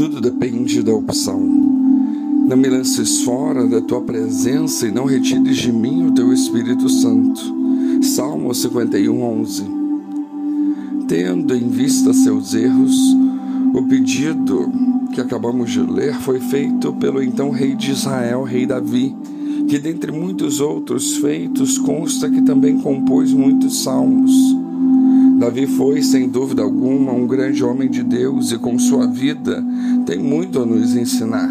Tudo depende da opção. Não me lances fora da tua presença e não retires de mim o teu Espírito Santo. Salmo 51, 11. Tendo em vista seus erros, o pedido que acabamos de ler foi feito pelo então rei de Israel, rei Davi, que dentre muitos outros feitos consta que também compôs muitos salmos. Davi foi, sem dúvida alguma, um grande homem de Deus e com sua vida tem muito a nos ensinar.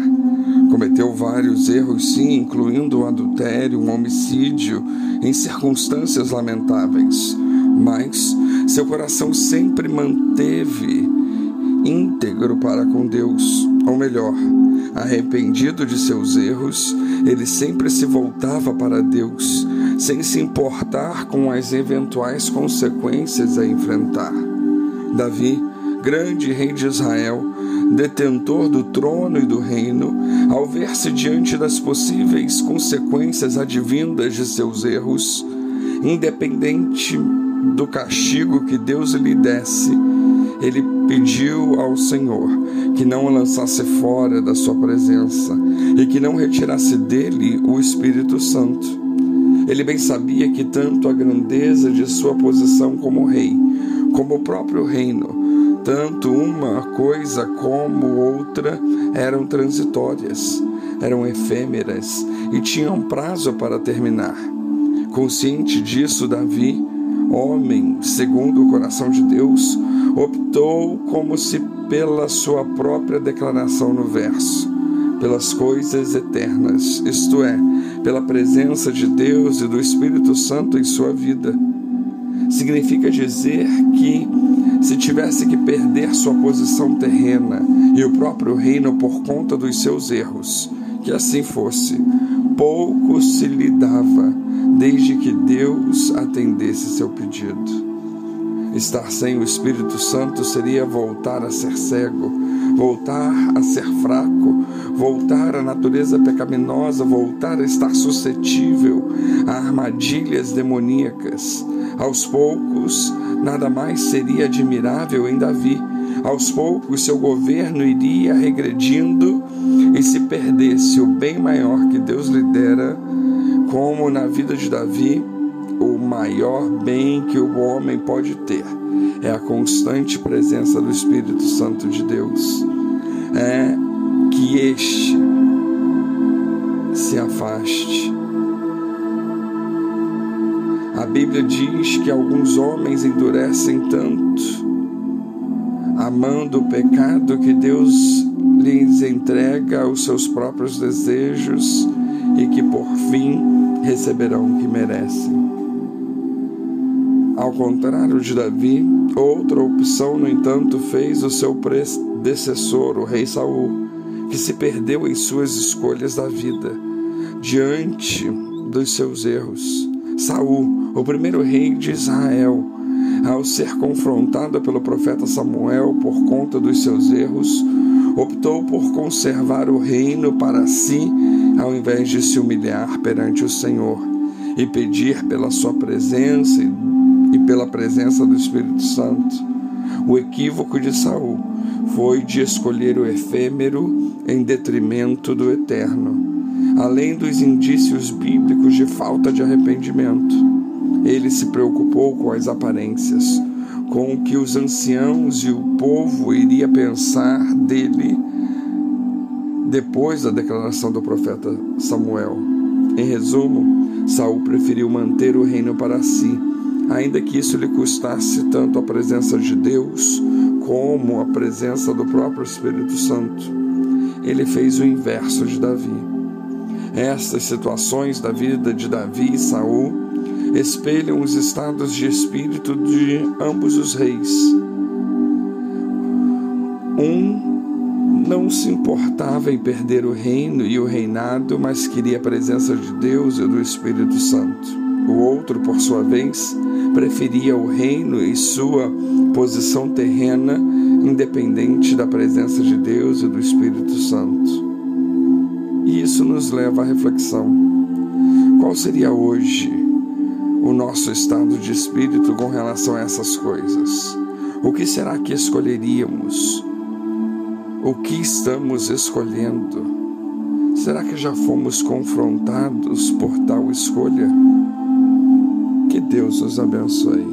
Cometeu vários erros, sim, incluindo um adultério, um homicídio, em circunstâncias lamentáveis. Mas seu coração sempre manteve íntegro para com Deus, ou melhor, arrependido de seus erros, ele sempre se voltava para Deus, sem se importar com as eventuais consequências a enfrentar. Davi, grande rei de Israel, detentor do trono e do reino, ao ver-se diante das possíveis consequências advindas de seus erros, independente do castigo que Deus lhe desse, ele pediu ao Senhor que não o lançasse fora da sua presença e que não retirasse dele o Espírito Santo. Ele bem sabia que tanto a grandeza de sua posição como rei, como o próprio reino, tanto uma coisa como outra eram transitórias, eram efêmeras e tinham prazo para terminar. Consciente disso, Davi, homem segundo o coração de Deus, optou como se pela sua própria declaração no verso, pelas coisas eternas, isto é, pela presença de Deus e do Espírito Santo em sua vida. Significa dizer que, se tivesse que perder sua posição terrena e o próprio reino por conta dos seus erros, que assim fosse, pouco se lhe dava, desde que Deus atendesse seu pedido. Estar sem o Espírito Santo seria voltar a ser cego, voltar a ser fraco, voltar à natureza pecaminosa, voltar a estar suscetível a armadilhas demoníacas. Aos poucos, nada mais seria admirável em Davi. Aos poucos, seu governo iria regredindo e se perdesse o bem maior que Deus lhe dera, como na vida de Davi, o maior bem que o homem pode ter é a constante presença do Espírito Santo de Deus. É que este se afaste. A Bíblia diz que alguns homens endurecem tanto, amando o pecado, que Deus lhes entrega os seus próprios desejos e que por fim receberão o que merecem. Ao contrário de Davi, outra opção, no entanto, fez o seu predecessor, o rei Saul, que se perdeu em suas escolhas da vida, diante dos seus erros. Saul, o primeiro rei de Israel, ao ser confrontado pelo profeta Samuel por conta dos seus erros, optou por conservar o reino para si, ao invés de se humilhar perante o Senhor e pedir pela sua presença e pela presença do Espírito Santo. O equívoco de Saul foi de escolher o efêmero em detrimento do eterno. Além dos indícios bíblicos de falta de arrependimento, ele se preocupou com as aparências, com o que os anciãos e o povo iria pensar dele depois da declaração do profeta Samuel. Em resumo, Saul preferiu manter o reino para si ainda que isso lhe custasse tanto a presença de Deus como a presença do próprio Espírito Santo. Ele fez o inverso de Davi. Estas situações da vida de Davi e Saul espelham os estados de espírito de ambos os reis. Um não se importava em perder o reino e o reinado, mas queria a presença de Deus e do Espírito Santo. O outro, por sua vez, preferia o reino e sua posição terrena, independente da presença de Deus e do Espírito Santo. E isso nos leva à reflexão: qual seria hoje o nosso estado de espírito com relação a essas coisas? O que será que escolheríamos? O que estamos escolhendo? Será que já fomos confrontados por tal escolha? Deus os abençoe.